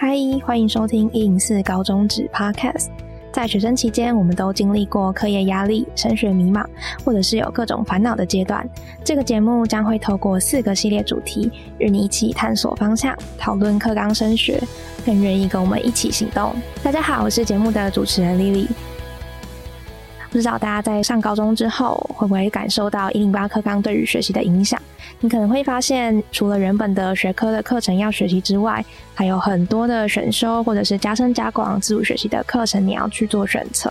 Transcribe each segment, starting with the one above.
嗨，欢迎收听一零四高中指 Podcast。在学生期间，我们都经历过课业压力、升学迷茫，或者是有各种烦恼的阶段。这个节目将会透过四个系列主题，与你一起探索方向，讨论课纲升学，更愿意跟我们一起行动。大家好，我是节目的主持人 Lily。不知道大家在上高中之后，会不会感受到一零八课纲对于学习的影响？你可能会发现，除了原本的学科的课程要学习之外，还有很多的选修或者是加深加广自主学习的课程你要去做选择，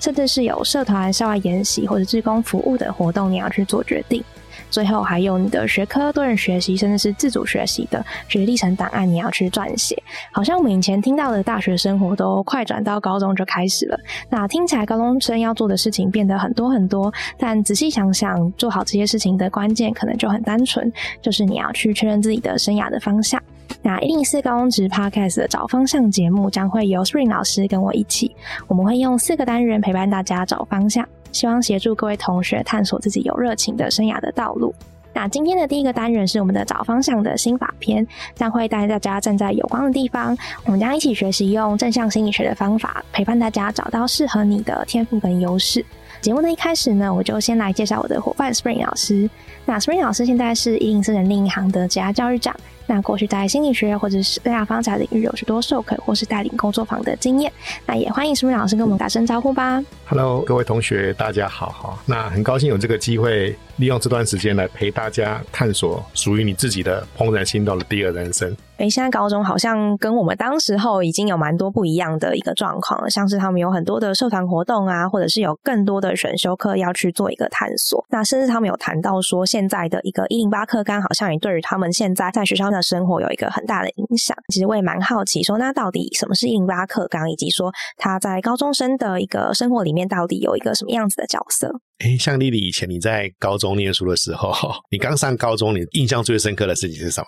甚至是有社团、校外研习或者志工服务的活动你要去做决定。最后还有你的学科多人学习，甚至是自主学习的学历程档案，你要去撰写。好像我们以前听到的大学生活都快转到高中就开始了。那听起来高中生要做的事情变得很多很多，但仔细想想，做好这些事情的关键可能就很单纯，就是你要去确认自己的生涯的方向。那一零四高中职 Podcast 的找方向节目将会由 Spring 老师跟我一起，我们会用四个单元陪伴大家找方向。希望协助各位同学探索自己有热情的生涯的道路。那今天的第一个单元是我们的找方向的心法篇，将会带大家站在有光的地方，我们将一起学习用正向心理学的方法，陪伴大家找到适合你的天赋跟优势。节目的一开始呢，我就先来介绍我的伙伴 Spring 老师。那 Spring 老师现在是一零四人力银行的职涯教育长。那过去在心理学或者是生涯方法领域有许多授课或是带领工作坊的经验。那也欢迎 Spring 老师跟我们打声招呼吧。Hello，各位同学，大家好哈。那很高兴有这个机会，利用这段时间来陪大家探索属于你自己的怦然心动的第二人生。哎，现在高中好像跟我们当时候已经有蛮多不一样的一个状况了，像是他们有很多的社团活动啊，或者是有更多的选修课要去做一个探索。那甚至他们有谈到说，现在的一个一零八课纲好像也对于他们现在在学校的生活有一个很大的影响。其实我也蛮好奇，说那到底什么是一零八课纲，以及说他在高中生的一个生活里面到底有一个什么样子的角色？哎，像丽丽以前你在高中念书的时候，你刚上高中，你印象最深刻的事情是什么？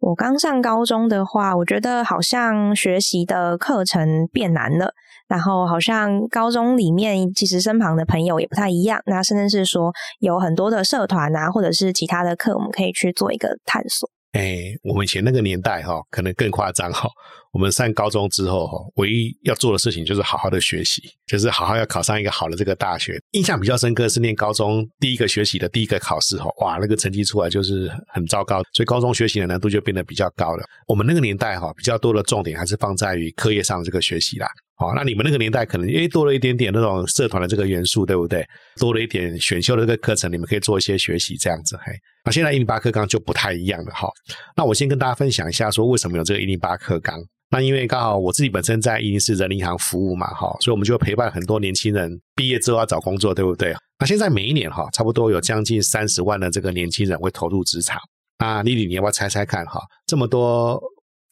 我刚上高中的话，我觉得好像学习的课程变难了，然后好像高中里面其实身旁的朋友也不太一样，那甚至是说有很多的社团啊，或者是其他的课，我们可以去做一个探索。哎，我们以前那个年代哈，可能更夸张哈。我们上高中之后哈，唯一要做的事情就是好好的学习，就是好好要考上一个好的这个大学。印象比较深刻是念高中第一个学习的第一个考试哈，哇，那个成绩出来就是很糟糕，所以高中学习的难度就变得比较高了。我们那个年代哈，比较多的重点还是放在于课业上这个学习啦。好，那你们那个年代可能诶多了一点点那种社团的这个元素，对不对？多了一点选修的这个课程，你们可以做一些学习这样子。嘿，那现在一零八课纲就不太一样了哈。那我先跟大家分享一下，说为什么有这个一零八课纲。那因为刚好我自己本身在一零四人银行服务嘛，哈，所以我们就陪伴很多年轻人毕业之后要找工作，对不对？那现在每一年哈，差不多有将近三十万的这个年轻人会投入职场。那丽丽，你要不要猜猜看哈？这么多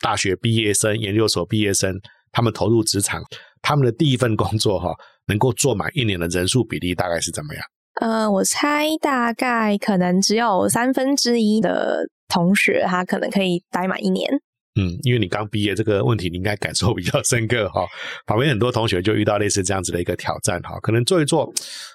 大学毕业生、研究所毕业生，他们投入职场。他们的第一份工作哈，能够做满一年的人数比例大概是怎么样？呃，我猜大概可能只有三分之一的同学，他可能可以待满一年。嗯，因为你刚毕业这个问题，你应该感受比较深刻哈。旁边很多同学就遇到类似这样子的一个挑战哈，可能做一做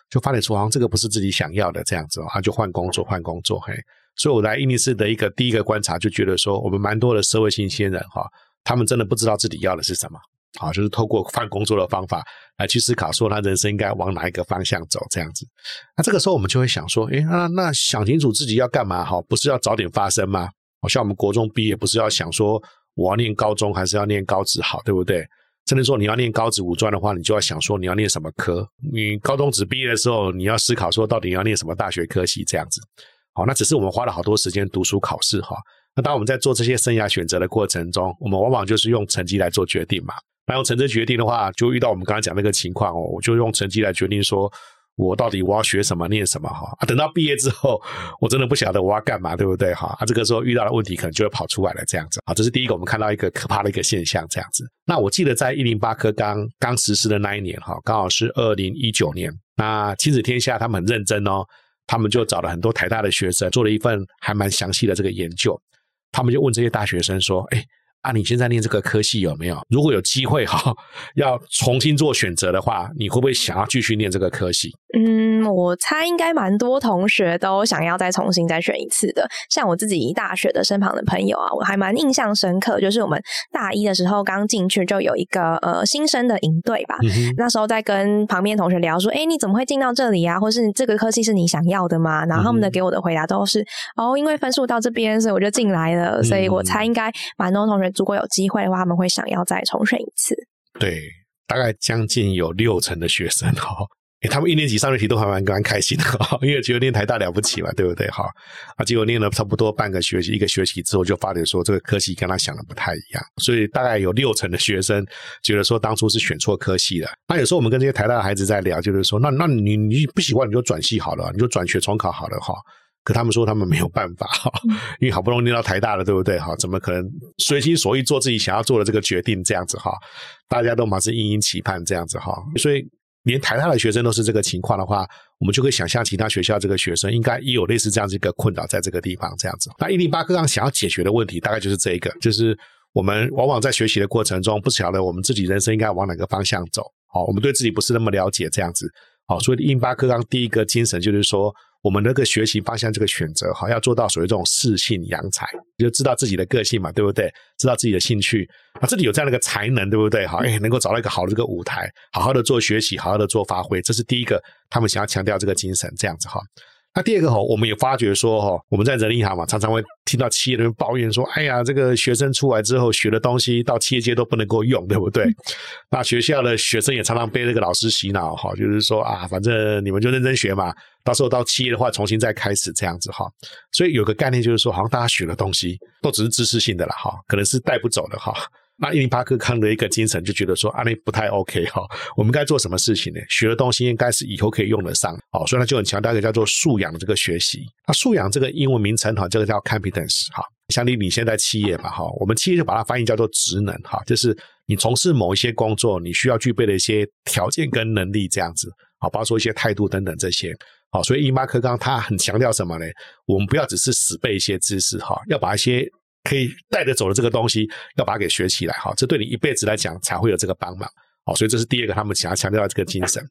就发现出好像这个不是自己想要的这样子，他就换工作换工作嘿。所以我来印尼市的一个第一个观察，就觉得说我们蛮多的社会新鲜人哈，他们真的不知道自己要的是什么。好，就是透过换工作的方法来去思考，说他人生应该往哪一个方向走，这样子。那这个时候我们就会想说，诶，那那想清楚自己要干嘛？哈，不是要早点发生吗？好像我们国中毕业，不是要想说我要念高中还是要念高职好，对不对？甚至说你要念高职五专的话，你就要想说你要念什么科。你高中只毕业的时候，你要思考说到底要念什么大学科系这样子。好，那只是我们花了好多时间读书考试哈。那当我们在做这些生涯选择的过程中，我们往往就是用成绩来做决定嘛。那用成绩决定的话，就遇到我们刚刚讲那个情况哦，我就用成绩来决定，说我到底我要学什么、念什么哈啊。等到毕业之后，我真的不晓得我要干嘛，对不对哈？啊，这个时候遇到的问题可能就会跑出来了，这样子啊。这是第一个，我们看到一个可怕的一个现象，这样子。那我记得在一零八科刚刚实施的那一年哈，刚好是二零一九年。那亲子天下他们很认真哦，他们就找了很多台大的学生，做了一份还蛮详细的这个研究。他们就问这些大学生说：“哎。”啊，你现在念这个科系有没有？如果有机会哈，要重新做选择的话，你会不会想要继续念这个科系？嗯，我猜应该蛮多同学都想要再重新再选一次的。像我自己大学的身旁的朋友啊，我还蛮印象深刻，就是我们大一的时候刚进去就有一个呃新生的营队吧。那时候在跟旁边同学聊说，哎，你怎么会进到这里啊？或是这个科系是你想要的吗？然后他们的给我的回答都是，哦，因为分数到这边，所以我就进来了。所以我猜应该蛮多同学。如果有机会的话，他们会想要再重选一次。对，大概将近有六成的学生哈，他们一年级、上学期都还蛮蛮开心的，因为觉得念台大了不起嘛，对不对？哈啊，结果念了差不多半个学期、一个学期之后，就发觉说这个科系跟他想的不太一样，所以大概有六成的学生觉得说当初是选错科系了。那有时候我们跟这些台大的孩子在聊，就是说，那那你你不喜欢你就转系好了，你就转学重考好了哈。可他们说他们没有办法 哈，因为好不容易念到台大了，对不对哈？怎么可能随心所欲做自己想要做的这个决定这样子哈？大家都满是殷殷期盼这样子哈，所以连台大的学生都是这个情况的话，我们就可以想象其他学校这个学生应该也有类似这样子一个困扰在这个地方这样子。那一零八课纲想要解决的问题，大概就是这一个，就是我们往往在学习的过程中，不晓得我们自己人生应该往哪个方向走。好，我们对自己不是那么了解这样子。好，所以一零八课纲第一个精神就是说。我们那个学习方向这个选择哈，要做到所谓这种适性扬才，就知道自己的个性嘛，对不对？知道自己的兴趣啊，自己有这样的一个才能，对不对？哈，哎，能够找到一个好的这个舞台，好好的做学习，好好的做发挥，这是第一个，他们想要强调这个精神，这样子哈。那第二个哈，我们也发觉说哈，我们在人力行嘛，常常会听到企业人抱怨说，哎呀，这个学生出来之后学的东西到企业界都不能够用，对不对？那学校的学生也常常被那个老师洗脑哈，就是说啊，反正你们就认真学嘛，到时候到企业的话重新再开始这样子哈。所以有个概念就是说，好像大家学的东西都只是知识性的了哈，可能是带不走的哈。那伊林巴克康的一个精神就觉得说，啊，那不太 OK 哈，我们该做什么事情呢？学的东西应该是以后可以用得上，哦，所以他就很强调一个叫做素养的这个学习。那素养这个英文名称哈，这个叫 competence 哈，相当于你现在企业嘛哈，我们企业就把它翻译叫做职能哈，就是你从事某一些工作，你需要具备的一些条件跟能力这样子，好，包括说一些态度等等这些，好，所以伊巴克刚他很强调什么呢？我们不要只是死背一些知识哈，要把一些。可以带得走的这个东西，要把它给学起来哈，这对你一辈子来讲才会有这个帮忙哦。所以这是第二个，他们想要强调的这个精神。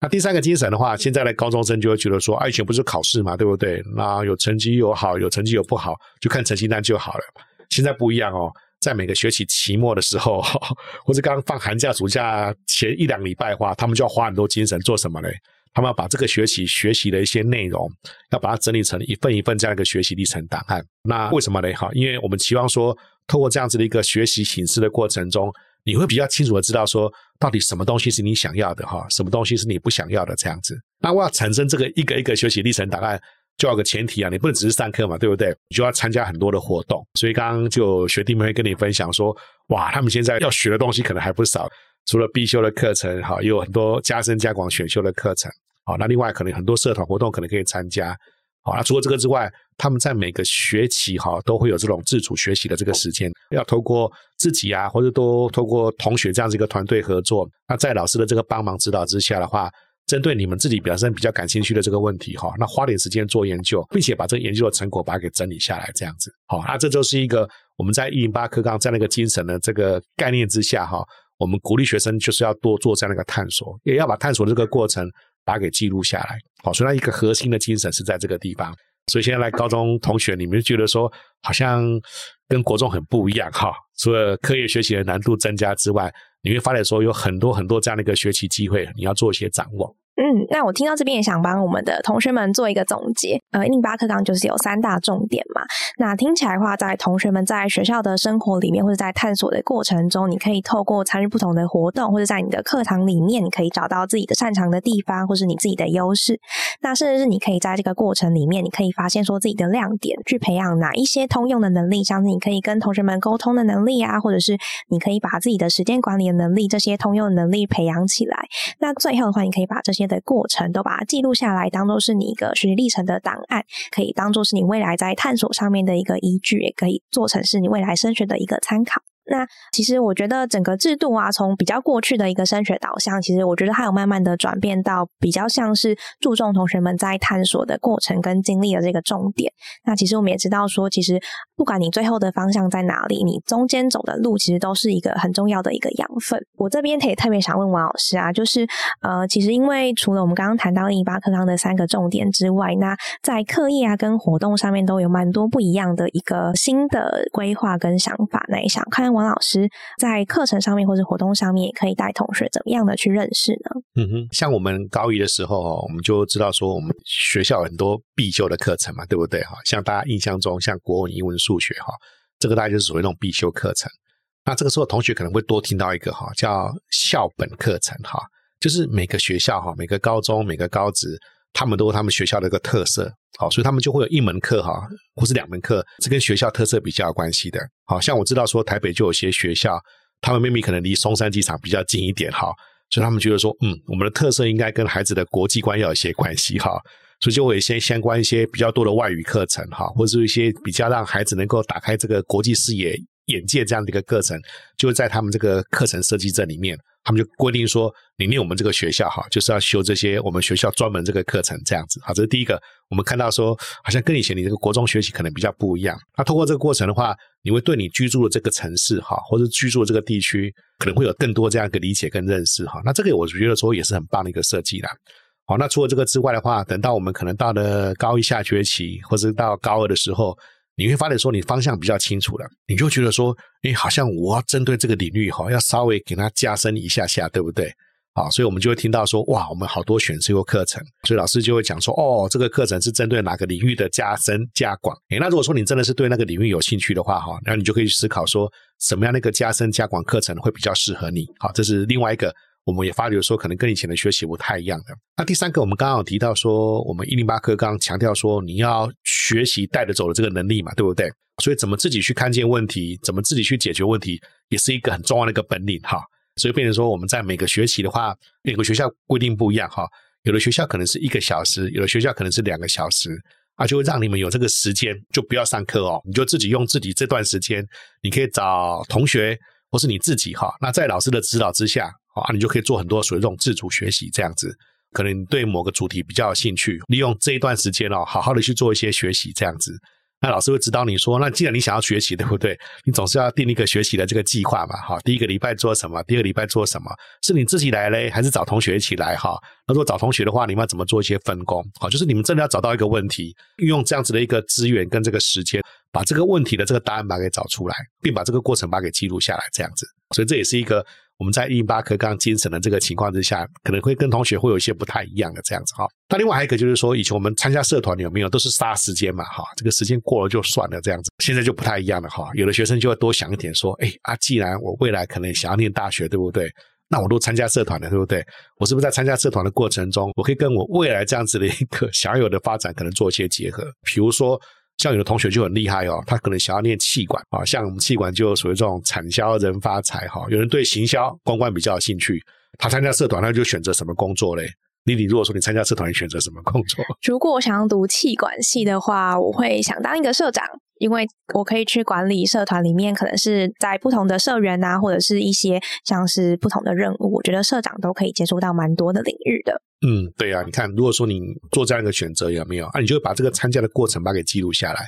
那第三个精神的话，现在的高中生就会觉得说，啊，以前不是考试嘛，对不对？那有成绩有好，有成绩有不好，就看成绩单就好了。现在不一样哦，在每个学期期末的时候，或者刚放寒假、暑假前一两礼拜的话，他们就要花很多精神做什么呢？他们要把这个学习学习的一些内容，要把它整理成一份一份这样一个学习历程档案。那为什么呢？哈，因为我们期望说，透过这样子的一个学习形式的过程中，你会比较清楚的知道说，到底什么东西是你想要的，哈，什么东西是你不想要的这样子。那我要产生这个一个一个学习历程档案，就要个前提啊，你不能只是上课嘛，对不对？你就要参加很多的活动。所以刚刚就学弟们会跟你分享说，哇，他们现在要学的东西可能还不少。除了必修的课程，哈，也有很多加深加广选修的课程，好，那另外可能很多社团活动可能可以参加，好，那除了这个之外，他们在每个学期哈都会有这种自主学习的这个时间，要透过自己啊，或者都透过同学这样子一个团队合作，那在老师的这个帮忙指导之下的话，针对你们自己本身比较感兴趣的这个问题哈，那花点时间做研究，并且把这个研究的成果把它给整理下来，这样子，好，那这就是一个我们在一零八课纲这样的一个精神的这个概念之下哈。我们鼓励学生就是要多做这样的一个探索，也要把探索这个过程把它给记录下来。好，所以它一个核心的精神是在这个地方。所以现在来高中同学，你们觉得说好像跟国中很不一样哈？除了课业学习的难度增加之外，你会发现说有很多很多这样的一个学习机会，你要做一些掌握。嗯，那我听到这边也想帮我们的同学们做一个总结。呃，一零八课纲就是有三大重点嘛。那听起来的话，在同学们在学校的生活里面，或者在探索的过程中，你可以透过参与不同的活动，或者在你的课堂里面，你可以找到自己的擅长的地方，或是你自己的优势。那甚至是你可以在这个过程里面，你可以发现说自己的亮点，去培养哪一些通用的能力，像是你可以跟同学们沟通的能力啊，或者是你可以把自己的时间管理的能力，这些通用能力培养起来。那最后的话，你可以把这些的过程都把它记录下来，当做是你一个学习历程的档案，可以当做是你未来在探索上面的一个依据，也可以做成是你未来升学的一个参考。那其实我觉得整个制度啊，从比较过去的一个升学导向，其实我觉得它有慢慢的转变到比较像是注重同学们在探索的过程跟经历的这个重点。那其实我们也知道说，其实不管你最后的方向在哪里，你中间走的路其实都是一个很重要的一个养分。我这边可以特别想问王老师啊，就是呃，其实因为除了我们刚刚谈到一八课纲的三个重点之外，那在课业啊跟活动上面都有蛮多不一样的一个新的规划跟想法。那也想看王老师在课程上面或者活动上面，也可以带同学怎么样的去认识呢？嗯哼，像我们高一的时候，我们就知道说，我们学校很多必修的课程嘛，对不对？哈，像大家印象中，像国文、英文、数学，哈，这个大概就是属于那种必修课程。那这个时候，同学可能会多听到一个哈，叫校本课程，哈，就是每个学校哈，每个高中、每个高职。他们都有他们学校的一个特色，好，所以他们就会有一门课哈，或是两门课，是跟学校特色比较有关系的。好像我知道说台北就有些学校，他们明明可能离松山机场比较近一点哈，所以他们觉得说，嗯，我们的特色应该跟孩子的国际观要有些关系哈，所以就会一些相关一些比较多的外语课程哈，或者是一些比较让孩子能够打开这个国际视野。眼界这样的一个课程，就在他们这个课程设计这里面，他们就规定说，你念我们这个学校哈，就是要修这些我们学校专门这个课程这样子。好，这是第一个。我们看到说，好像跟以前你这个国中学习可能比较不一样。那通过这个过程的话，你会对你居住的这个城市哈，或者居住的这个地区，可能会有更多这样一个理解跟认识哈。那这个我觉得说也是很棒的一个设计啦。好，那除了这个之外的话，等到我们可能到了高一下学期，或者到高二的时候。你会发现说，你方向比较清楚了，你就觉得说，哎，好像我要针对这个领域哈，要稍微给它加深一下下，对不对？好，所以我们就会听到说，哇，我们好多选修课程，所以老师就会讲说，哦，这个课程是针对哪个领域的加深加广。诶，那如果说你真的是对那个领域有兴趣的话，哈，那你就可以思考说，什么样的一个加深加广课程会比较适合你？好，这是另外一个。我们也发觉说，可能跟以前的学习不太一样的。那第三个，我们刚刚有提到说，我们一零八课刚强调说，你要学习带着走的这个能力嘛，对不对？所以怎么自己去看见问题，怎么自己去解决问题，也是一个很重要的一个本领哈。所以变成说，我们在每个学习的话，每个学校规定不一样哈。有的学校可能是一个小时，有的学校可能是两个小时，啊，就会让你们有这个时间，就不要上课哦，你就自己用自己这段时间，你可以找同学或是你自己哈。那在老师的指导之下。啊，你就可以做很多属于这种自主学习这样子，可能对某个主题比较有兴趣，利用这一段时间哦，好好的去做一些学习这样子。那老师会指导你说，那既然你想要学习，对不对？你总是要定一个学习的这个计划嘛，哈。第一个礼拜做什么？第二个礼拜做什么？是你自己来嘞，还是找同学一起来？哈。那如果找同学的话，你们要怎么做一些分工？好，就是你们真的要找到一个问题，运用这样子的一个资源跟这个时间，把这个问题的这个答案把它给找出来，并把这个过程把它给记录下来，这样子。所以这也是一个。我们在一八课纲精神的这个情况之下，可能会跟同学会有一些不太一样的这样子哈。那另外还有一个就是说，以前我们参加社团有没有都是杀时间嘛哈，这个时间过了就算了这样子。现在就不太一样了哈，有的学生就会多想一点，说，哎啊，既然我未来可能想要念大学，对不对？那我都参加社团了，对不对？我是不是在参加社团的过程中，我可以跟我未来这样子的一个 享有的发展，可能做一些结合，比如说。像有的同学就很厉害哦，他可能想要念气管啊，像我们气管就属于这种产销人发财哈。有人对行销公关比较有兴趣，他参加社团他就选择什么工作嘞？丽丽，如果说你参加社团，你选择什么工作？如果我想要读气管系的话，我会想当一个社长，因为我可以去管理社团里面，可能是在不同的社员啊，或者是一些像是不同的任务，我觉得社长都可以接触到蛮多的领域的。嗯，对啊，你看，如果说你做这样一个选择有没有啊？你就会把这个参加的过程把它给记录下来。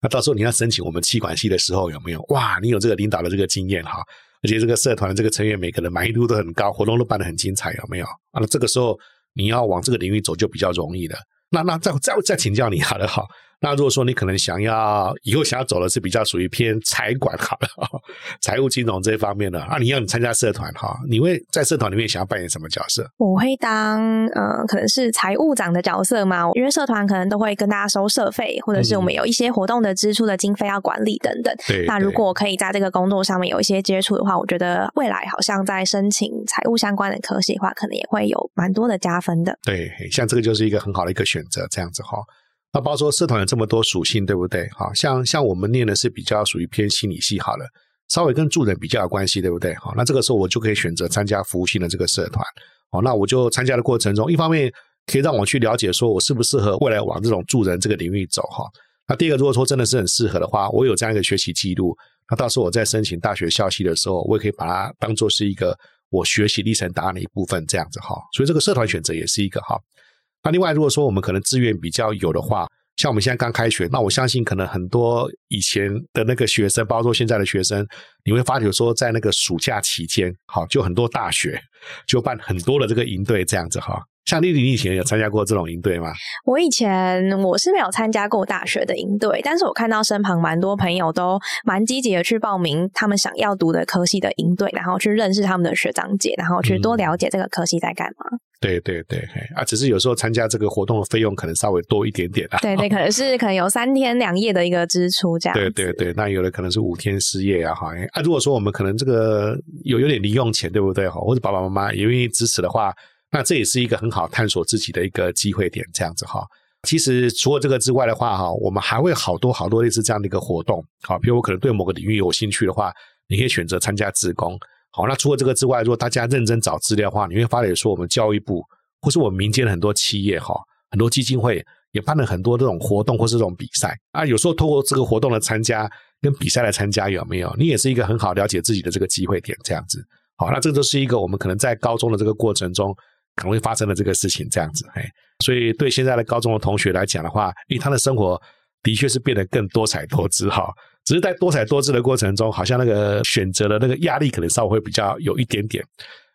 那到时候你要申请我们气管系的时候有没有？哇，你有这个领导的这个经验哈，而且这个社团的这个成员每个人满意度都很高，活动都办得很精彩，有没有？啊，那这个时候你要往这个领域走就比较容易了。那那再再再请教你好了哈。那如果说你可能想要以后想要走的是比较属于偏财管好了，财务金融这一方面的啊，你要你参加社团哈，你会在社团里面想要扮演什么角色？我会当呃，可能是财务长的角色嘛，因为社团可能都会跟大家收社费，或者是我们有一些活动的支出的经费要管理等等。对。那如果我可以在这个工作上面有一些接触的话，我觉得未来好像在申请财务相关的科系的话，可能也会有蛮多的加分的。对，像这个就是一个很好的一个选择，这样子哈。那包括说社团有这么多属性，对不对？好像像我们念的是比较属于偏心理系，好了，稍微跟助人比较有关系，对不对？好，那这个时候我就可以选择参加服务性的这个社团。好，那我就参加的过程中，一方面可以让我去了解说我适不适合未来往这种助人这个领域走哈。那第二个，如果说真的是很适合的话，我有这样一个学习记录，那到时候我在申请大学校系的时候，我也可以把它当做是一个我学习历程档案的一部分，这样子哈。所以这个社团选择也是一个哈。那另外，如果说我们可能资源比较有的话，像我们现在刚开学，那我相信可能很多以前的那个学生，包括现在的学生，你会发觉说，在那个暑假期间，好，就很多大学就办很多的这个营队这样子哈。像丽丽，你以前有参加过这种营队吗？我以前我是没有参加过大学的营队，但是我看到身旁蛮多朋友都蛮积极的去报名他们想要读的科系的营队，然后去认识他们的学长姐，然后去多了解这个科系在干嘛。对对对，啊，只是有时候参加这个活动的费用可能稍微多一点点啊。对对，可能是可能有三天两夜的一个支出这样。对对对，那有的可能是五天四夜啊，哈。啊，如果说我们可能这个有有点零用钱，对不对？哈，或者爸爸妈妈也愿意支持的话。那这也是一个很好探索自己的一个机会点，这样子哈。其实除了这个之外的话哈，我们还会好多好多类似这样的一个活动，好，比如我可能对某个领域有兴趣的话，你可以选择参加自工。好，那除了这个之外，如果大家认真找资料的话，你会发现说我们教育部或是我们民间很多企业哈，很多基金会也办了很多这种活动或是这种比赛啊。有时候通过这个活动的参加跟比赛来参加有没有？你也是一个很好了解自己的这个机会点，这样子。好，那这都是一个我们可能在高中的这个过程中。可能会发生的这个事情，这样子，哎，所以对现在的高中的同学来讲的话，诶，他的生活的确是变得更多彩多姿哈。只是在多彩多姿的过程中，好像那个选择的那个压力可能稍微会比较有一点点。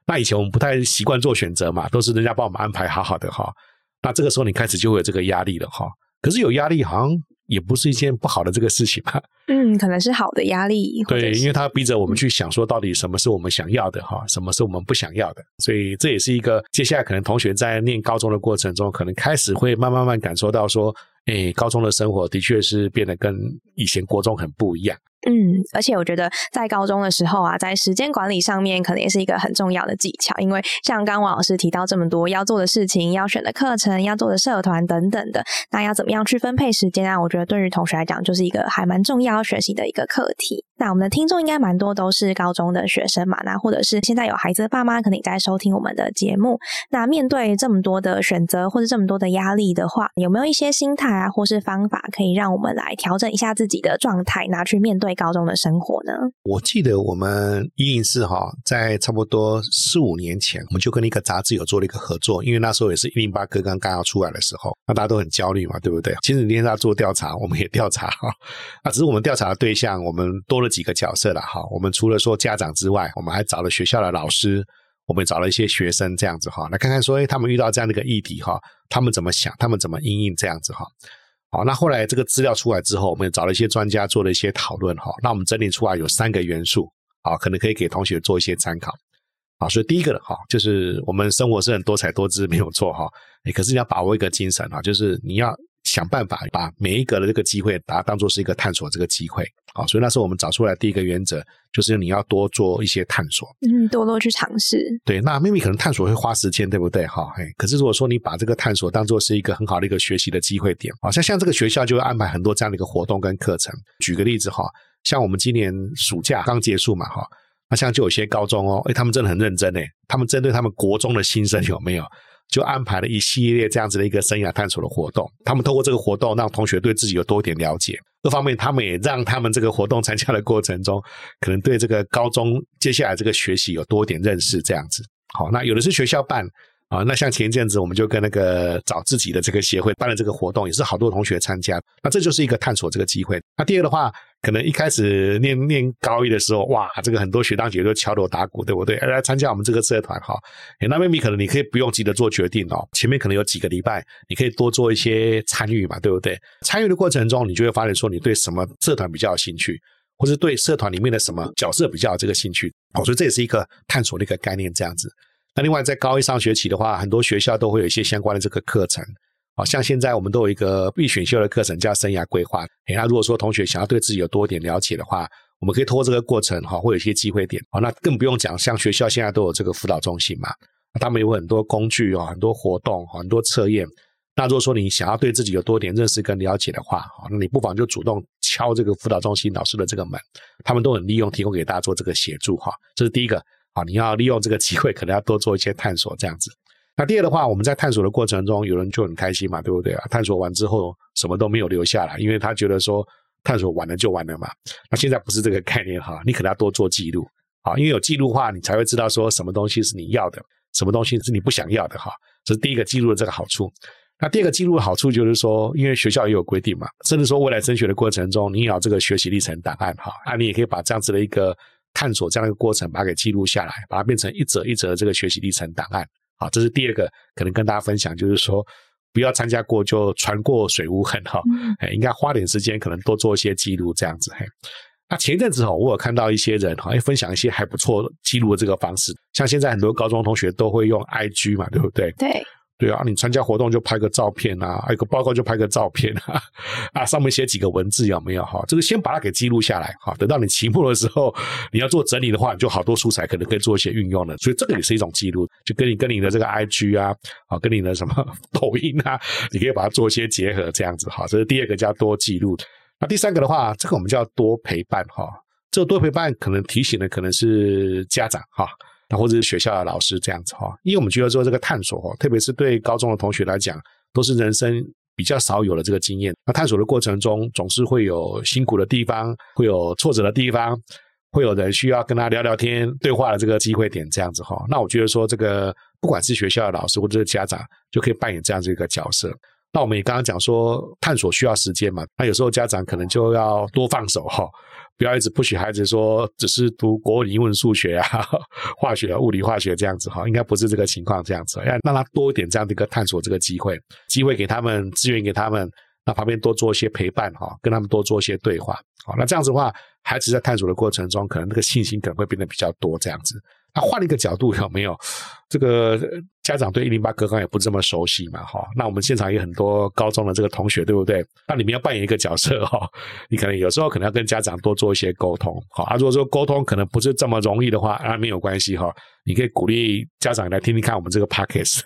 那以前我们不太习惯做选择嘛，都是人家帮我们安排好好的哈。那这个时候你开始就会有这个压力了哈。可是有压力好像也不是一件不好的这个事情吧。嗯，可能是好的压力。对，因为他逼着我们去想说，到底什么是我们想要的哈，什么是我们不想要的。所以这也是一个接下来可能同学在念高中的过程中，可能开始会慢慢慢感受到说，哎，高中的生活的确是变得跟以前国中很不一样。嗯，而且我觉得在高中的时候啊，在时间管理上面可能也是一个很重要的技巧，因为像刚王老师提到这么多要做的事情、要选的课程、要做的社团等等的，那要怎么样去分配时间啊？我觉得对于同学来讲，就是一个还蛮重要学习的一个课题。那我们的听众应该蛮多都是高中的学生嘛，那或者是现在有孩子的爸妈，可能也在收听我们的节目。那面对这么多的选择或者这么多的压力的话，有没有一些心态啊，或是方法可以让我们来调整一下自己的状态，拿去面对高中的生活呢？我记得我们一零四哈，在差不多四五年前，我们就跟一个杂志有做了一个合作，因为那时候也是一零八课刚刚要出来的时候，那大家都很焦虑嘛，对不对？其实那天他做调查，我们也调查哈，那 只是我们调查的对象，我们多了几个角色了哈。我们除了说家长之外，我们还找了学校的老师，我们找了一些学生这样子哈，来看看说，哎，他们遇到这样的一个议题哈，他们怎么想，他们怎么应应这样子哈。好，那后来这个资料出来之后，我们找了一些专家做了一些讨论哈。那我们整理出来有三个元素，啊，可能可以给同学做一些参考。好，所以第一个的哈，就是我们生活是很多彩多姿，没有错哈。可是你要把握一个精神啊，就是你要。想办法把每一个的这个机会，把它当做是一个探索这个机会，好，所以那时候我们找出来第一个原则，就是你要多做一些探索，嗯，多多去尝试。对，那妹妹可能探索会花时间，对不对？哈，哎，可是如果说你把这个探索当做是一个很好的一个学习的机会点，好像像这个学校就会安排很多这样的一个活动跟课程。举个例子哈，像我们今年暑假刚结束嘛，哈，那像就有些高中哦，哎，他们真的很认真诶，他们针对他们国中的新生有没有？就安排了一系列这样子的一个生涯探索的活动，他们通过这个活动让同学对自己有多一点了解。各方面，他们也让他们这个活动参加的过程中，可能对这个高中接下来这个学习有多一点认识。这样子，好，那有的是学校办。啊，那像前一阵子我们就跟那个找自己的这个协会办了这个活动，也是好多同学参加。那这就是一个探索这个机会。那第二的话，可能一开始念念高一的时候，哇，这个很多学长姐都敲锣打鼓，对不对？来参加我们这个社团哈。那 maybe 可能你可以不用急着做决定哦，前面可能有几个礼拜，你可以多做一些参与嘛，对不对？参与的过程中，你就会发现说你对什么社团比较有兴趣，或是对社团里面的什么角色比较有这个兴趣。哦，所以这也是一个探索的一个概念，这样子。那另外，在高一上学期的话，很多学校都会有一些相关的这个课程，好像现在我们都有一个必选修的课程叫生涯规划。那如果说同学想要对自己有多点了解的话，我们可以通过这个过程哈，会有一些机会点。好，那更不用讲，像学校现在都有这个辅导中心嘛，他们有很多工具哦，很多活动，很多测验。那如果说你想要对自己有多点认识跟了解的话，好，那你不妨就主动敲这个辅导中心老师的这个门，他们都很利用提供给大家做这个协助哈。这是第一个。啊，你要利用这个机会，可能要多做一些探索，这样子。那第二的话，我们在探索的过程中，有人就很开心嘛，对不对啊？探索完之后，什么都没有留下来，因为他觉得说探索完了就完了嘛。那现在不是这个概念哈，你可能要多做记录啊，因为有记录的话，你才会知道说什么东西是你要的，什么东西是你不想要的哈。这是第一个记录的这个好处。那第二个记录的好处就是说，因为学校也有规定嘛，甚至说未来升学的过程中，你也有这个学习历程档案哈，啊，你也可以把这样子的一个探索这样一个过程，把它给记录下来，把它变成一则一则的这个学习历程档案。好，这是第二个可能跟大家分享，就是说不要参加过就船过水无痕哈，哎，应该花点时间，可能多做一些记录这样子。嘿，那前一阵子哈，我有看到一些人哈，分享一些还不错记录的这个方式，像现在很多高中同学都会用 IG 嘛，对不对？对。对啊，你参加活动就拍个照片啊，有个报告就拍个照片啊，啊，上面写几个文字有没有哈？这个先把它给记录下来哈，等到你期末的时候，你要做整理的话，你就好多素材可能可以做一些运用的，所以这个也是一种记录，就跟你跟你的这个 IG 啊，啊，跟你的什么 抖音啊，你可以把它做一些结合，这样子哈。这是第二个叫多记录，那第三个的话，这个我们叫多陪伴哈。这个多陪伴可能提醒的可能是家长哈。或者是学校的老师这样子哈，因为我们觉得说这个探索哈，特别是对高中的同学来讲，都是人生比较少有的这个经验。那探索的过程中，总是会有辛苦的地方，会有挫折的地方，会有人需要跟他聊聊天、对话的这个机会点这样子哈。那我觉得说这个不管是学校的老师或者是家长，就可以扮演这样子一个角色。那我们也刚刚讲说，探索需要时间嘛，那有时候家长可能就要多放手哈。不要一直不许孩子说只是读国文、英文、数学啊、化学、物理、化学这样子哈，应该不是这个情况这样子，要让他多一点这样的一个探索这个机会，机会给他们，资源给他们，那旁边多做一些陪伴哈，跟他们多做一些对话，好，那这样子的话，孩子在探索的过程中，可能那个信心可能会变得比较多这样子。那换了一个角度有没有？这个家长对一零八课纲也不这么熟悉嘛，哈。那我们现场有很多高中的这个同学，对不对？那你们要扮演一个角色哈，你可能有时候可能要跟家长多做一些沟通，好。啊，如果说沟通可能不是这么容易的话，啊，没有关系哈。你可以鼓励家长来听听看我们这个 podcast，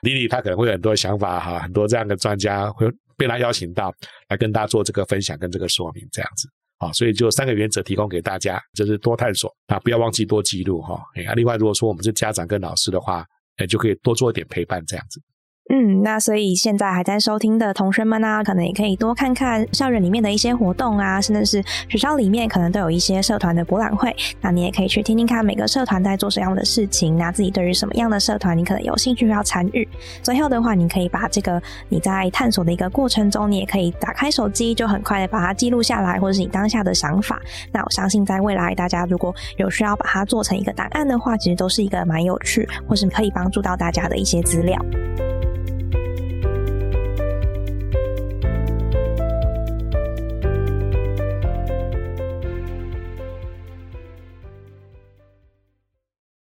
李李他可能会有很多想法哈，很多这样的专家会被他邀请到来跟大家做这个分享跟这个说明这样子。啊，所以就三个原则提供给大家，就是多探索啊，不要忘记多记录哈。哎，另外如果说我们是家长跟老师的话，哎，就可以多做一点陪伴这样子。嗯，那所以现在还在收听的同学们呢，可能也可以多看看校园里面的一些活动啊，甚至是学校里面可能都有一些社团的博览会，那你也可以去听听看每个社团在做什么样的事情，那自己对于什么样的社团你可能有兴趣要参与。最后的话，你可以把这个你在探索的一个过程中，你也可以打开手机，就很快的把它记录下来，或者是你当下的想法。那我相信在未来大家如果有需要把它做成一个档案的话，其实都是一个蛮有趣，或是可以帮助到大家的一些资料。